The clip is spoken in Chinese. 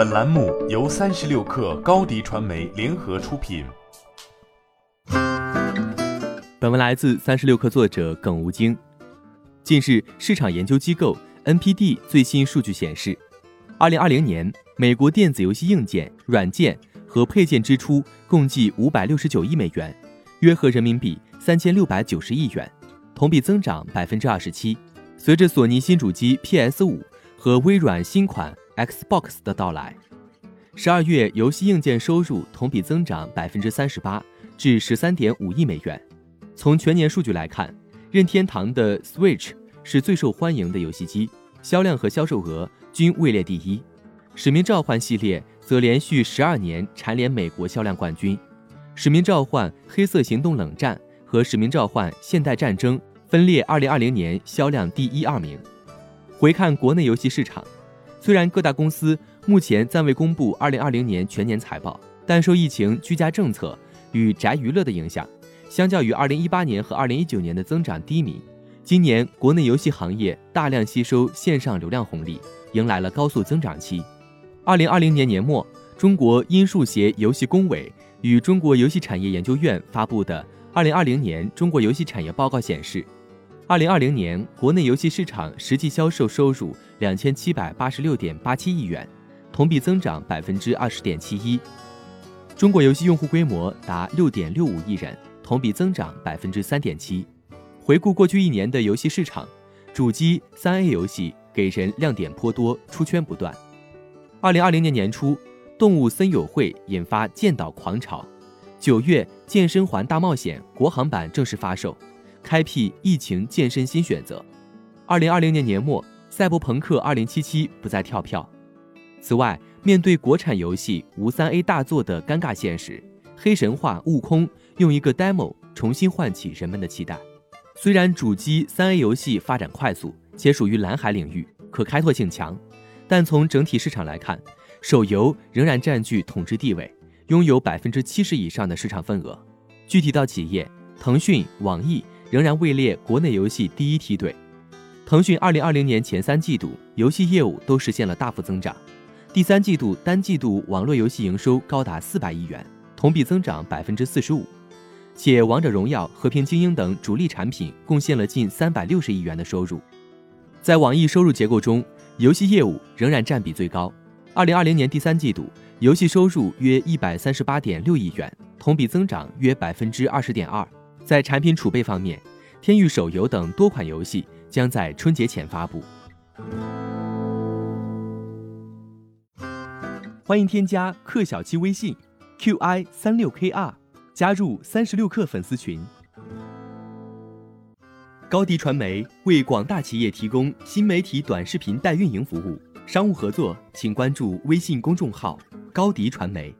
本栏目由三十六氪高低传媒联合出品。本文来自三十六氪作者耿吴京。近日，市场研究机构 NPD 最新数据显示，二零二零年美国电子游戏硬件、软件和配件支出共计五百六十九亿美元，约合人民币三千六百九十亿元，同比增长百分之二十七。随着索尼新主机 PS 五和微软新款 Xbox 的到来，十二月游戏硬件收入同比增长百分之三十八，至十三点五亿美元。从全年数据来看，任天堂的 Switch 是最受欢迎的游戏机，销量和销售额均位列第一。使命召唤系列则连续十二年蝉联美国销量冠军。使命召唤：黑色行动冷战和使命召唤：现代战争。分列二零二零年销量第一、二名。回看国内游戏市场，虽然各大公司目前暂未公布二零二零年全年财报，但受疫情、居家政策与宅娱乐的影响，相较于二零一八年和二零一九年的增长低迷，今年国内游戏行业大量吸收线上流量红利，迎来了高速增长期。二零二零年年末，中国音数协游戏工委与中国游戏产业研究院发布的《二零二零年中国游戏产业报告》显示。二零二零年，国内游戏市场实际销售收入两千七百八十六点八七亿元，同比增长百分之二十点七一。中国游戏用户规模达六点六五亿人，同比增长百分之三点七。回顾过去一年的游戏市场，主机三 A 游戏给人亮点颇多，出圈不断。二零二零年年初，《动物森友会》引发剑岛狂潮，九月，《健身环大冒险》国行版正式发售。开辟疫情健身新选择。二零二零年年末，《赛博朋克二零七七》不再跳票。此外，面对国产游戏无三 A 大作的尴尬现实，《黑神话：悟空》用一个 demo 重新唤起人们的期待。虽然主机三 A 游戏发展快速，且属于蓝海领域，可开拓性强，但从整体市场来看，手游仍然占据统治地位，拥有百分之七十以上的市场份额。具体到企业，腾讯、网易。仍然位列国内游戏第一梯队。腾讯二零二零年前三季度游戏业务都实现了大幅增长，第三季度单季度网络游戏营收高达四百亿元，同比增长百分之四十五，且王者荣耀、和平精英等主力产品贡献了近三百六十亿元的收入。在网易收入结构中，游戏业务仍然占比最高。二零二零年第三季度游戏收入约一百三十八点六亿元，同比增长约百分之二十点二。在产品储备方面，天域手游等多款游戏将在春节前发布。欢迎添加克小七微信，qi 三六 kr，加入三十六氪粉丝群。高迪传媒为广大企业提供新媒体短视频代运营服务，商务合作请关注微信公众号高迪传媒。